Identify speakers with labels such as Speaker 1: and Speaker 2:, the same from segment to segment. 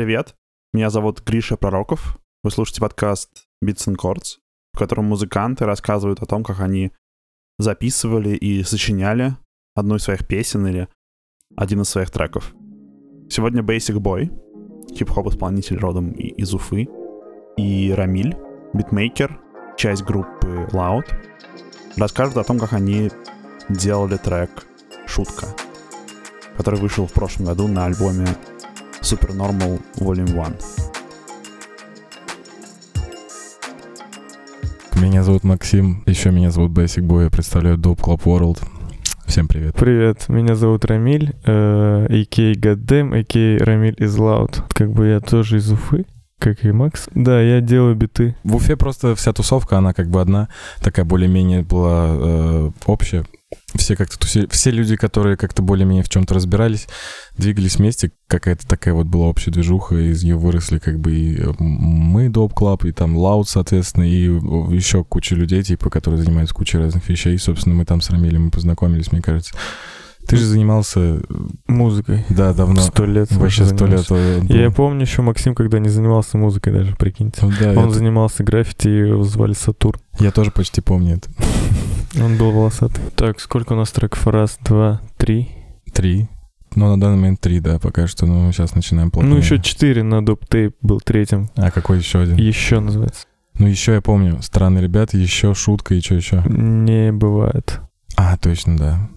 Speaker 1: привет! Меня зовут Гриша Пророков. Вы слушаете подкаст Beats and Chords, в котором музыканты рассказывают о том, как они записывали и сочиняли одну из своих песен или один из своих треков. Сегодня Basic Boy, хип-хоп исполнитель родом из Уфы, и Рамиль, битмейкер, часть группы Loud, расскажут о том, как они делали трек «Шутка», который вышел в прошлом году на альбоме Supernormal Volume 1.
Speaker 2: Меня зовут Максим, еще меня зовут Basic Boy, я представляю Dope Club World. Всем привет.
Speaker 3: Привет, меня зовут Рамиль, э, а.к.а. Goddamn, а.к.а. Рамиль из Loud. Как бы я тоже из Уфы, как и Макс. Да, я делаю биты.
Speaker 2: В Уфе просто вся тусовка, она как бы одна, такая более-менее была э, общая все как-то все люди, которые как-то более-менее в чем-то разбирались, двигались вместе, какая-то такая вот была общая движуха, из нее выросли как бы и э, мы, Dope Club, и там Лаут, соответственно, и еще куча людей, типа, которые занимаются кучей разных вещей, и, собственно, мы там с Рамилем мы познакомились, мне кажется. Ты же занимался э,
Speaker 3: музыкой.
Speaker 2: Да, давно.
Speaker 3: Сто лет.
Speaker 2: Вообще сто лет.
Speaker 3: Я помню еще Максим, когда не занимался музыкой даже, прикиньте. Да, Он это... занимался граффити, его звали Сатурн.
Speaker 2: Я тоже почти помню это.
Speaker 3: Он был волосатый. Так, сколько у нас треков? Раз, два, три.
Speaker 2: Три. Ну, на данный момент три, да, пока что. Ну, сейчас начинаем плотно.
Speaker 3: Ну, еще четыре на доп тейп был третьим.
Speaker 2: А какой еще один?
Speaker 3: Еще называется.
Speaker 2: Ну, еще я помню. Странные ребята, еще шутка и что еще?
Speaker 3: Не бывает.
Speaker 2: А, точно, да.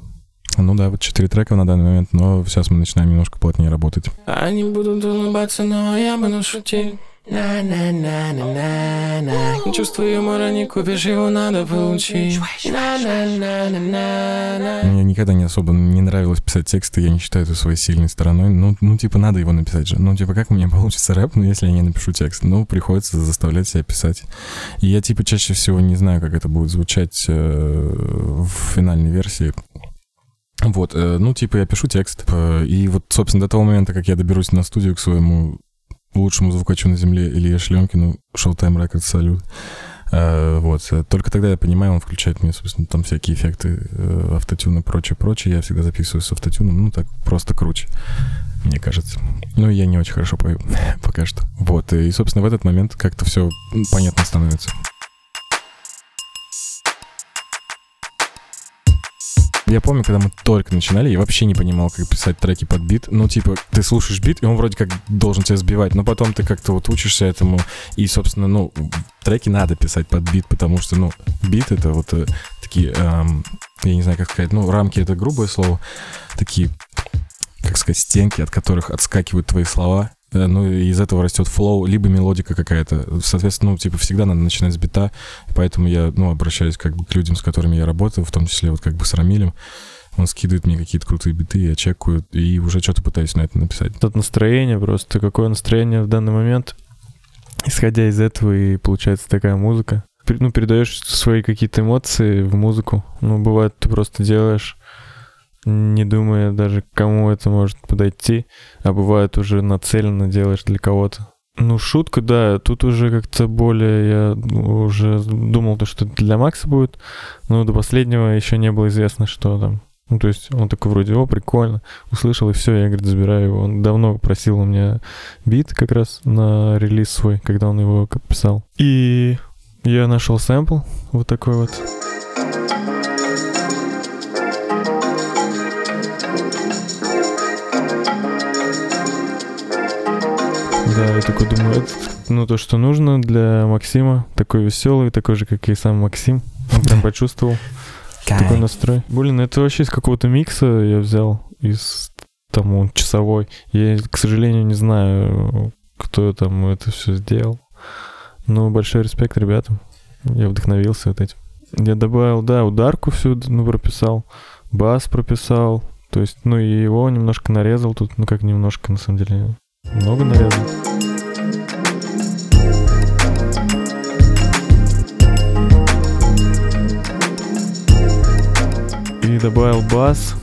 Speaker 2: Ну да, вот четыре трека на данный момент, но сейчас мы начинаем немножко плотнее работать.
Speaker 4: Они будут улыбаться, но я буду шутить. На-на-на-на-на-на Чувство юмора не купишь, его надо получить На-на-на-на-на-на
Speaker 2: Мне никогда не особо не нравилось писать тексты, я не считаю это своей сильной стороной. Ну, ну, типа, надо его написать же. Ну, типа, как у меня получится рэп, ну, если я не напишу текст? Ну, приходится заставлять себя писать. И я, типа, чаще всего не знаю, как это будет звучать э, в финальной версии. Вот, э, ну, типа, я пишу текст, э, и вот, собственно, до того момента, как я доберусь на студию к своему лучшему звукачу на земле Илье Шленкину, Showtime Records, салют. Uh, вот. Только тогда я понимаю, он включает мне, собственно, там всякие эффекты, uh, автотюн и прочее, прочее. Я всегда записываю с автотюном, ну, так, просто круче, мне кажется. Ну, я не очень хорошо пою пока что. Вот. И, собственно, в этот момент как-то все понятно становится. Я помню, когда мы только начинали, я вообще не понимал, как писать треки под бит. Ну, типа, ты слушаешь бит, и он вроде как должен тебя сбивать, но потом ты как-то вот учишься этому, и, собственно, ну, треки надо писать под бит, потому что, ну, бит — это вот э, такие, эм, я не знаю, как сказать, ну, рамки — это грубое слово, такие, как сказать, стенки, от которых отскакивают твои слова, ну, из этого растет флоу, либо мелодика какая-то. Соответственно, ну, типа, всегда надо начинать с бита, поэтому я, ну, обращаюсь как бы к людям, с которыми я работаю, в том числе вот как бы с Рамилем. Он скидывает мне какие-то крутые биты, я чекаю, и уже что-то пытаюсь на это написать.
Speaker 3: Тут настроение просто, какое настроение в данный момент. Исходя из этого и получается такая музыка. Ну, передаешь свои какие-то эмоции в музыку. Ну, бывает, ты просто делаешь не думая даже, кому это может подойти, а бывает уже нацеленно делаешь для кого-то. Ну, шутка, да, тут уже как-то более, я уже думал, то, что для Макса будет, но до последнего еще не было известно, что там. Ну, то есть он такой вроде, о, прикольно, услышал, и все, я, говорит, забираю его. Он давно просил у меня бит как раз на релиз свой, когда он его писал. И я нашел сэмпл вот такой вот. Да, я такой думаю, это ну то, что нужно для Максима. Такой веселый, такой же, как и сам Максим. Он прям почувствовал такой настрой. Блин, это вообще из какого-то микса я взял, из там он часовой. Я, к сожалению, не знаю, кто там это все сделал. Но большой респект ребятам. Я вдохновился вот этим. Я добавил, да, ударку всю ну, прописал, бас прописал. То есть, ну и его немножко нарезал тут, ну как немножко, на самом деле. Много нарезал. И добавил бас,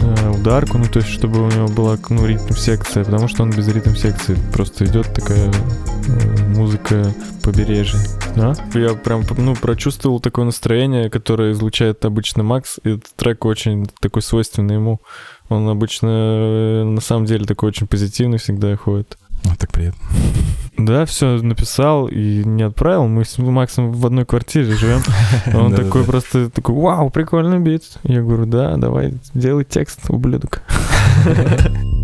Speaker 3: э, ударку, ну то есть чтобы у него была ну, ритм секция, потому что он без ритм секции просто идет такая э, музыка побережья. Да? Я прям ну, прочувствовал такое настроение, которое излучает обычно Макс, и этот трек очень такой свойственный ему. Он обычно, э, на самом деле, такой очень позитивный всегда ходит.
Speaker 2: Вот так приятно.
Speaker 3: Да, все написал и не отправил. Мы с Максом в одной квартире живем. Он такой просто такой, вау, прикольный бит. Я говорю, да, давай, делай текст, ублюдок.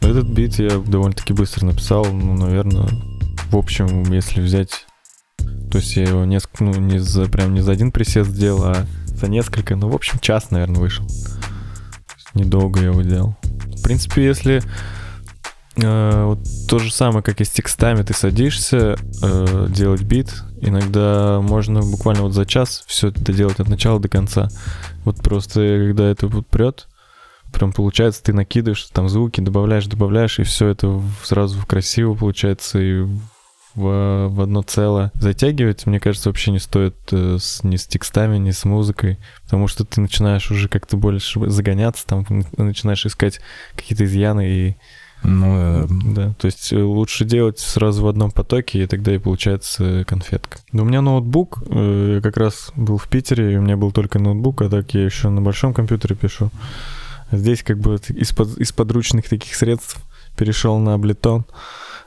Speaker 3: Этот бит я довольно-таки быстро написал, ну, наверное, в общем, если взять... То есть я его несколько, ну, не за, прям не за один присест сделал, а за несколько, ну, в общем, час, наверное, вышел. Недолго я его делал. В принципе, если э, вот то же самое, как и с текстами, ты садишься э, делать бит, иногда можно буквально вот за час все это делать от начала до конца. Вот просто когда это вот прет, прям получается, ты накидываешь там звуки, добавляешь, добавляешь, и все это сразу красиво получается и в, в одно целое. Затягивать, мне кажется, вообще не стоит э, с- ни с текстами, ни с музыкой, потому что ты начинаешь уже как-то больше загоняться, там начинаешь искать какие-то изъяны и
Speaker 2: Ну, э,
Speaker 3: да, то есть э, лучше делать сразу в одном потоке, и тогда и получается конфетка. Но у меня ноутбук, я как раз был в Питере, и у меня был только ноутбук, а так я еще на большом компьютере пишу. Здесь как бы из, под, из подручных таких средств перешел на Ableton.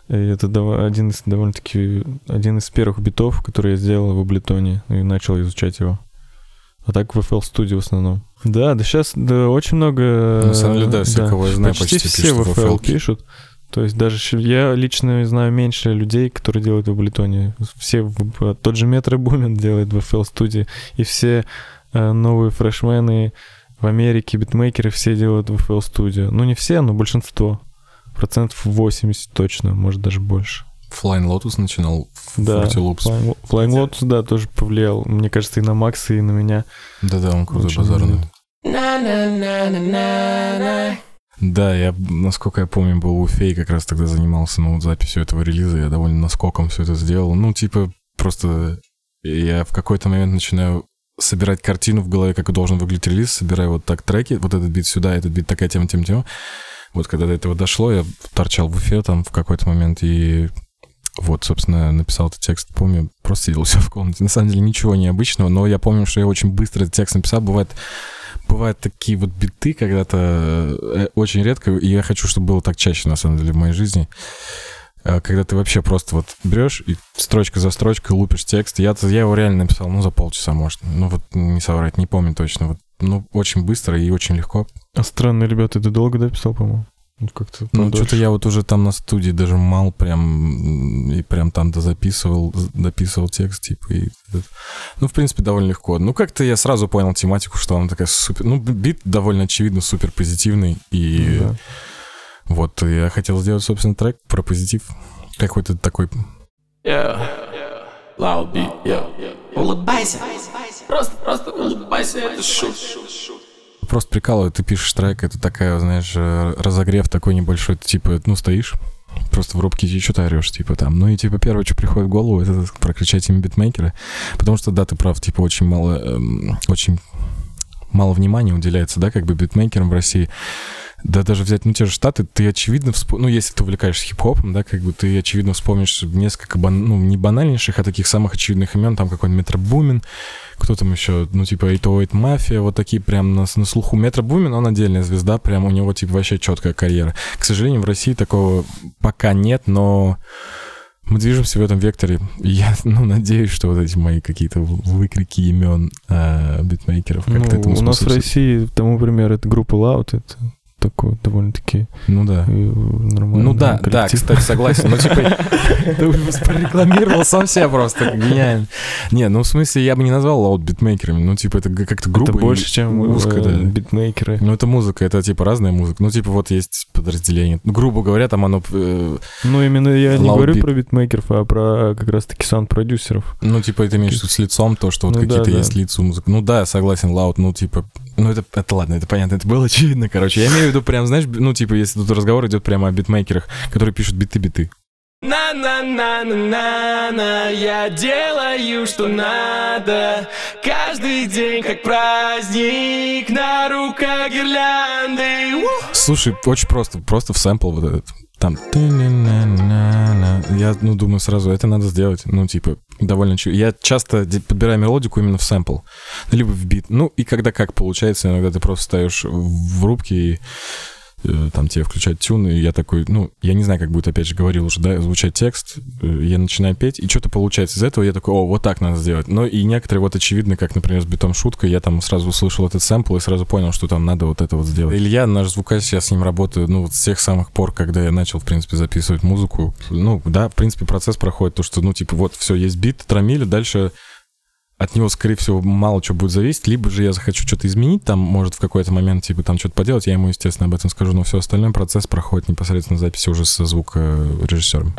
Speaker 3: И это один из довольно-таки один из первых битов, которые я сделал в Ableton и начал изучать его. А так в FL Studio в основном. Да, да сейчас да, очень много...
Speaker 2: На самом деле, да, все, кого я знаю,
Speaker 3: почти,
Speaker 2: почти
Speaker 3: все в FL пишут. То есть даже я лично знаю меньше людей, которые делают в Ableton. Все, в- тот же Метро Бумин делает в FL студии, и все э, новые фрешмены в Америке, битмейкеры все делают в FL Studio. Ну не все, но большинство. Процентов 80 точно, может даже больше.
Speaker 2: Flying Lotus начинал в
Speaker 3: Да,
Speaker 2: Fruity Loops.
Speaker 3: Flying, Flying Lotus, да, тоже повлиял. Мне кажется, и на Макса, и на меня.
Speaker 2: Да-да, он крутой базарный.
Speaker 4: На-на-на-на-на-на.
Speaker 2: Да, я, насколько я помню, был в Уфе и как раз тогда занимался ну, вот записью этого релиза. Я довольно наскоком все это сделал. Ну, типа, просто я в какой-то момент начинаю собирать картину в голове, как должен выглядеть релиз, собираю вот так треки, вот этот бит сюда, этот бит такая тема, тема, тема. Вот когда до этого дошло, я торчал в Уфе там в какой-то момент и вот, собственно, написал этот текст, помню, просто сидел все в комнате. На самом деле ничего необычного, но я помню, что я очень быстро этот текст написал. Бывает, бывают такие вот биты когда-то э, очень редко, и я хочу, чтобы было так чаще, на самом деле, в моей жизни. Э, Когда ты вообще просто вот берешь и строчка за строчкой лупишь текст. Я, я его реально написал, ну, за полчаса, может. Ну, вот не соврать, не помню точно. Вот, ну, очень быстро и очень легко.
Speaker 3: А странные ребята, ты долго дописал, по-моему? Ну, как-то
Speaker 2: Ну, что-то я вот уже там на студии даже мал прям, и прям там дозаписывал, з- дописывал текст, типа, и... Ну, в принципе, довольно легко. Ну, как-то я сразу понял тематику, что она такая супер... Ну, бит довольно очевидно супер позитивный, и
Speaker 3: Да.
Speaker 2: вот я хотел сделать, собственно, трек про позитив. Какой-то такой...
Speaker 4: Yeah. Loud beat, yeah. Улыбайся. Просто, просто улыбайся, это шут.
Speaker 2: Просто прикалывает, ты пишешь трек, это такая, знаешь, э, разогрев такой небольшой, типа, ну, стоишь, просто в рубке и что-то орешь, типа, там. Ну, и, типа, первое, что приходит в голову, это прокричать имя битмейкера, потому что, да, ты прав, типа, очень мало, эм, очень мало внимания уделяется, да, как бы битмейкерам в России. Да даже взять, ну, те же Штаты, ты очевидно, всп- ну, если ты увлекаешься хип-хопом, да, как бы ты очевидно вспомнишь несколько, бан- ну, не банальнейших, а таких самых очевидных имен, там какой-нибудь Метро Бумин, кто там еще, ну, типа 808 Мафия, вот такие прям на, на слуху. Метро Бумин, он отдельная звезда, прям у него, типа, вообще четкая карьера. К сожалению, в России такого пока нет, но мы движемся в этом векторе. И я, ну, надеюсь, что вот эти мои какие-то выкрики имен э, битмейкеров как-то
Speaker 3: Ну,
Speaker 2: этому
Speaker 3: у нас в. России, тому пример, это группа Loud, это такой довольно-таки
Speaker 2: Ну да.
Speaker 3: э, нормальный
Speaker 2: Ну да, да,
Speaker 3: коллектив.
Speaker 2: кстати, согласен. Ну, типа, ты прорекламировал сам себя просто, гениально. Не, ну, в смысле, я бы не назвал лаут битмейкерами. Ну, типа, это как-то грубо
Speaker 3: Это больше, чем
Speaker 2: узко, да.
Speaker 3: битмейкеры.
Speaker 2: Ну, это музыка, это, типа, разная музыка. Ну, типа, вот есть подразделение. Ну, грубо говоря, там оно, э,
Speaker 3: Ну, именно я не говорю про битмейкеров, а про как раз-таки саунд-продюсеров.
Speaker 2: ну, типа, ты имеешь с лицом то, что вот
Speaker 3: Ну,
Speaker 2: какие-то
Speaker 3: да, да.
Speaker 2: есть лица у музыки. Ну, да, согласен, лаут, ну, типа, ну, это, это ладно, это понятно, это было очевидно, короче. Я имею в виду прям, знаешь, ну, типа, если тут разговор идет прямо о битмейкерах, которые пишут биты-биты.
Speaker 4: На-на-на-на-на-на, я делаю, что надо Каждый день как праздник, на руках гирлянды!
Speaker 2: Слушай, очень просто, просто в сэмпл вот этот. Там... Я, ну, думаю сразу, это надо сделать. Ну, типа, довольно... Я часто подбираю мелодику именно в сэмпл, либо в бит. Ну, и когда как получается, иногда ты просто ставишь в рубке и там тебе включать тюн, и я такой, ну, я не знаю, как будет, опять же, говорил уже, да, звучать текст, э, я начинаю петь, и что-то получается из этого, я такой, о, вот так надо сделать. Но и некоторые вот очевидно, как, например, с битом шутка, я там сразу услышал этот сэмпл и сразу понял, что там надо вот это вот сделать. Илья, наш звукач, я с ним работаю, ну, вот с тех самых пор, когда я начал, в принципе, записывать музыку. Ну, да, в принципе, процесс проходит то, что, ну, типа, вот, все, есть бит, тромили, дальше от него, скорее всего, мало что будет зависеть, либо же я захочу что-то изменить, там, может, в какой-то момент, типа, там что-то поделать, я ему, естественно, об этом скажу, но все остальное процесс проходит непосредственно записи уже со звукорежиссером.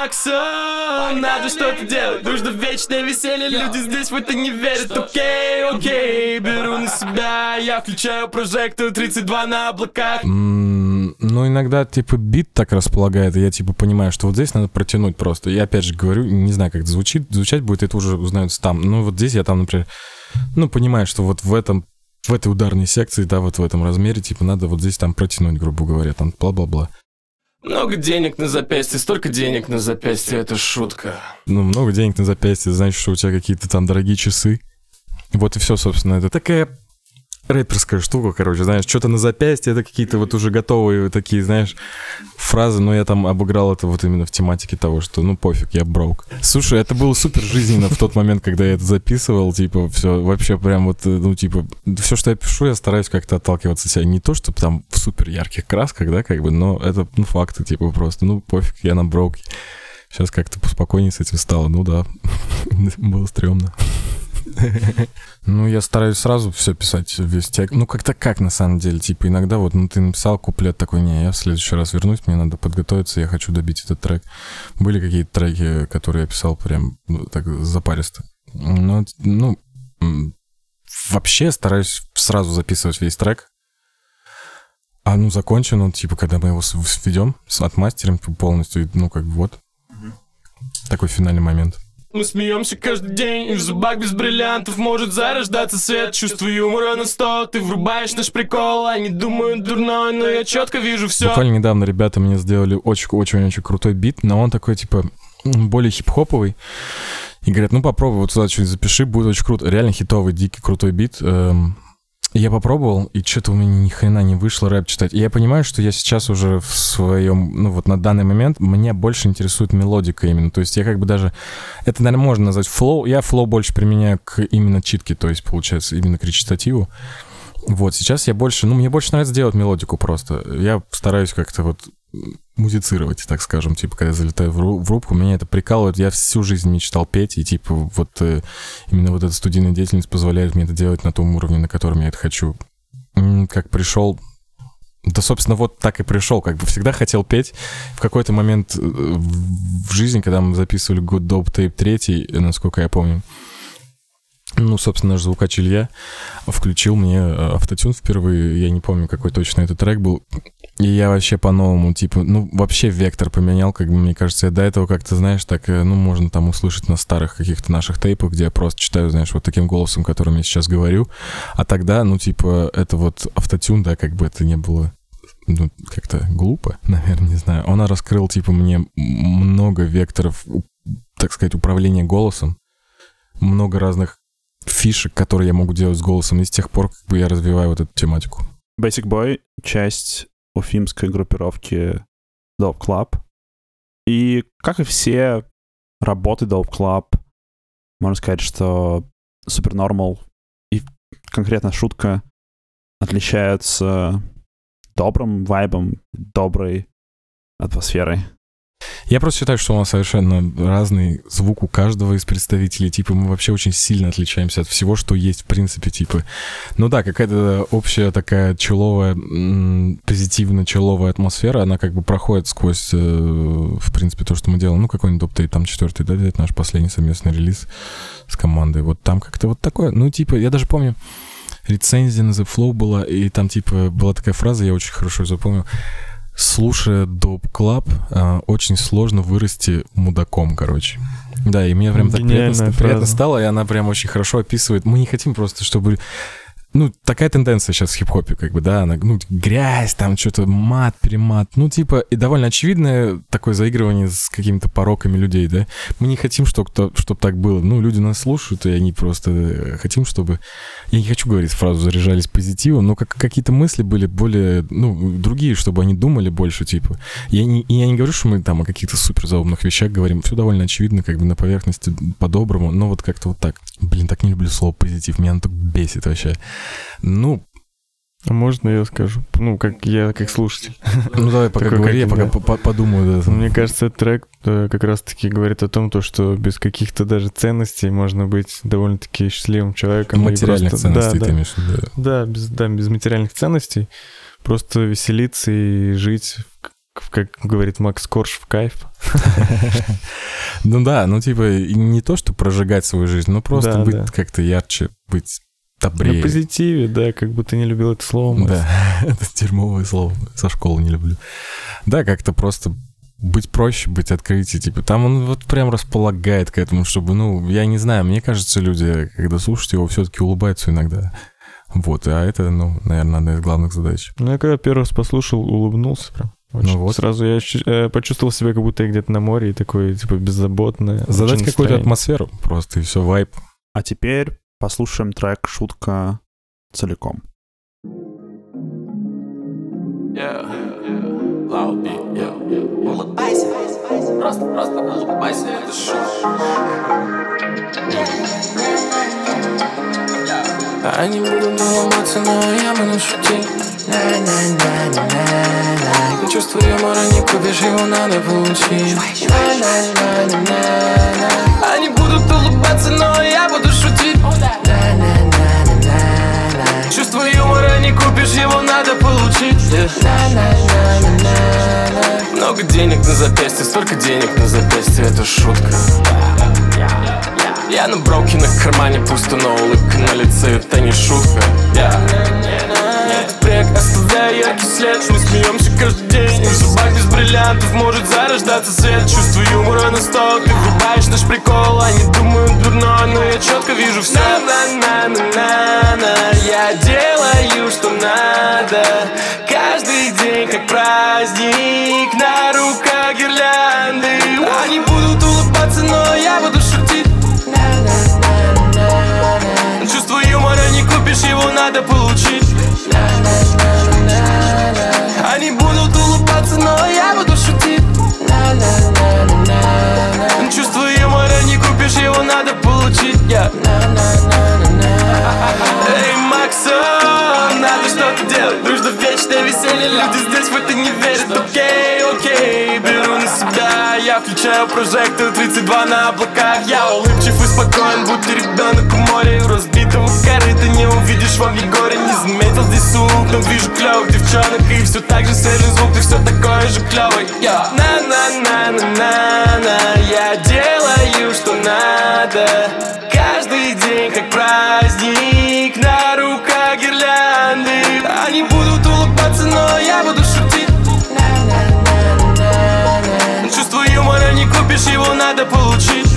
Speaker 4: Максон, надо что-то делать. Нужно вечное веселье, люди здесь в это не верят. Окей, окей, беру на себя. Я включаю прожектор 32 на облаках.
Speaker 2: Ну, иногда, типа, бит так располагает, и я, типа, понимаю, что вот здесь надо протянуть просто. Я, опять же, говорю, не знаю, как это звучит, звучать будет, это уже узнается там. Ну, вот здесь я там, например, ну, понимаю, что вот в этом, в этой ударной секции, да, вот в этом размере, типа, надо вот здесь там протянуть, грубо говоря, там, бла-бла-бла.
Speaker 4: Много денег на запястье, столько денег на запястье, это шутка
Speaker 2: Ну, много денег на запястье, значит, что у тебя какие-то там дорогие часы. Вот и все, собственно, это такая рэперская штука, короче, знаешь, что-то на запястье, это какие-то вот уже готовые такие, знаешь, фразы, но я там обыграл это вот именно в тематике того, что, ну, пофиг, я брок. Слушай, это было супер жизненно в тот момент, когда я это записывал, типа, все, вообще прям вот, э, ну, типа, все, что я пишу, я стараюсь как-то отталкиваться от себя. Не то, чтобы там в супер ярких красках, да, как бы, но это, ну, факты, типа, просто, ну, пофиг, я на брок. Сейчас как-то поспокойнее с этим стало, ну да, было стрёмно. Ну, я стараюсь сразу все писать, весь текст. Ну, как-то как, на самом деле. Типа, иногда вот, ну, ты написал куплет такой, не, я в следующий раз вернусь, мне надо подготовиться, я хочу добить этот трек. Были какие-то треки, которые я писал прям ну, так запаристо. Но, ну, вообще стараюсь сразу записывать весь трек. А, ну, закончен он, типа, когда мы его сведем, отмастерим полностью, и, ну, как бы вот. Такой финальный момент.
Speaker 4: Мы смеемся каждый день, и в зубах без бриллиантов может зарождаться свет Чувство юмора на сто, ты врубаешь наш прикол Они думают дурной, но я четко вижу все
Speaker 2: Буквально недавно ребята мне сделали очень-очень-очень крутой бит, но он такой, типа, более хип-хоповый. И говорят, ну попробуй вот сюда что-нибудь запиши, будет очень круто. Реально хитовый, дикий, крутой бит. Эм, Я попробовал, и что-то у меня ни хрена не вышло рэп читать. И я понимаю, что я сейчас уже в своем, ну вот на данный момент, меня больше интересует мелодика именно. То есть я как бы даже, это, наверное, можно назвать флоу. Я флоу больше применяю к именно читке, то есть, получается, именно к речитативу. Вот, сейчас я больше, ну, мне больше нравится делать мелодику просто. Я стараюсь как-то вот музицировать, так скажем, типа, когда я залетаю в, ру- в рубку, меня это прикалывает. Я всю жизнь мечтал петь, и, типа, вот э, именно вот эта студийная деятельность позволяет мне это делать на том уровне, на котором я это хочу. Как пришел да, собственно, вот так и пришел. Как бы всегда хотел петь. В какой-то момент э, в жизни, когда мы записывали Good Dope Tape 3, насколько я помню, ну, собственно, наш звукач Илья включил мне э, автотюн впервые. Я не помню, какой точно этот трек был. И я вообще по-новому, типа, ну, вообще вектор поменял, как бы, мне кажется, я до этого как-то, знаешь, так, э, ну, можно там услышать на старых каких-то наших тейпах, где я просто читаю, знаешь, вот таким голосом, которым я сейчас говорю. А тогда, ну, типа, это вот автотюн, да, как бы это не было ну, как-то глупо, наверное, не знаю. Он раскрыл, типа, мне много векторов, так сказать, управления голосом, много разных фишек, которые я могу делать с голосом, и с тех пор, как бы, я развиваю вот эту тематику.
Speaker 1: Basic Boy — часть уфимской группировки Dope Club. И, как и все работы Dope Club, можно сказать, что Supernormal и конкретно шутка отличаются добрым вайбом, доброй атмосферой.
Speaker 2: Я просто считаю, что у нас совершенно разный звук у каждого из представителей. Типа, мы вообще очень сильно отличаемся от всего, что есть, в принципе, типа. Ну да, какая-то общая такая чилловая, м, позитивно чилловая атмосфера, она как бы проходит сквозь, э, в принципе, то, что мы делаем. Ну, какой-нибудь топ там четвертый, да, это наш последний совместный релиз с командой. Вот там как-то вот такое. Ну, типа, я даже помню, рецензия на The Flow была, и там, типа, была такая фраза, я очень хорошо запомнил. Слушая Dope Club, а, очень сложно вырасти мудаком, короче. Да, и мне прям так приятно,
Speaker 3: Гениальная
Speaker 2: приятно
Speaker 3: фраза.
Speaker 2: стало, и она прям очень хорошо описывает. Мы не хотим просто, чтобы ну, такая тенденция сейчас в хип-хопе, как бы, да, она, ну, грязь, там что-то мат, перемат, ну, типа, и довольно очевидное такое заигрывание с какими-то пороками людей, да. Мы не хотим, чтобы, чтобы так было. Ну, люди нас слушают, и они просто э, хотим, чтобы... Я не хочу говорить фразу «заряжались позитивом», но как, какие-то мысли были более, ну, другие, чтобы они думали больше, типа. Я не, я не говорю, что мы там о каких-то суперзаумных вещах говорим, все довольно очевидно, как бы на поверхности по-доброму, но вот как-то вот так. Блин, так не люблю слово «позитив», меня оно так бесит вообще. Ну,
Speaker 3: а можно я скажу? Ну, как я как слушатель.
Speaker 2: Ну, давай пока
Speaker 3: Такой,
Speaker 2: говори, я пока по- подумаю. Да.
Speaker 3: Мне кажется, этот трек э, как раз-таки говорит о том, то, что без каких-то даже ценностей можно быть довольно-таки счастливым человеком. и
Speaker 2: Материальных
Speaker 3: просто-
Speaker 2: ценностей
Speaker 3: да,
Speaker 2: ты
Speaker 3: да,
Speaker 2: имеешь в виду.
Speaker 3: да, без, да, без материальных ценностей. Просто веселиться и жить, как говорит Макс Корж, в кайф.
Speaker 2: Ну да, ну типа не то, что прожигать свою жизнь, но просто быть как-то ярче, быть
Speaker 3: На
Speaker 2: добрее.
Speaker 3: позитиве, да, как бы ты не любил это слово.
Speaker 2: Да, это дерьмовое слово, со школы не люблю. Да, как-то просто быть проще, быть открытие, типа, там он вот прям располагает к этому, чтобы, ну, я не знаю, мне кажется, люди, когда слушают его, все-таки улыбаются иногда. Вот, а это, ну, наверное, одна из главных задач.
Speaker 3: Ну, я когда первый раз послушал, улыбнулся прям. Очень.
Speaker 2: Ну вот.
Speaker 3: Сразу я э, почувствовал себя, как будто я где-то на море и такой, типа, беззаботное.
Speaker 2: Задать какую-то атмосферу просто, и все, вайп.
Speaker 1: А теперь послушаем трек «Шутка» целиком.
Speaker 4: Loud beat, yeah. Они будут ломаться, но я буду шутить. Чувство юмора не купишь, его надо получить. Они будут улыбаться, но я На-на-на-на-на. Много денег на запястье, столько денег на запястье, это шутка. Я на брокинах в кармане пусто, но улыбка на лице это не шутка. Я впряг, оставляя яркий след Мы смеемся каждый день в зубах без бриллиантов может зарождаться свет Чувство юмора на стол, ты врубаешь наш прикол Они думают дурно, но я четко вижу все На-на-на-на-на Я делаю, что надо Как праздник На руках гирлянды. Они будут улыбаться, но я буду шутить. Чувство юмора не купишь, его надо получить люди здесь в это не верят. Окей, окей, беру на себя. Я включаю прожектор 32 на облаках. Я улыбчив и спокоен, будто ребенок у моря У разбитого корыта не увидишь вам Егоре Не заметил здесь звук, но вижу клевых девчонок. И все так же свежий звук, ты все такой же клевый Я на-на-на-на-на-на Я делаю, что надо я буду шутить. Чувство юмора не купишь, его надо получить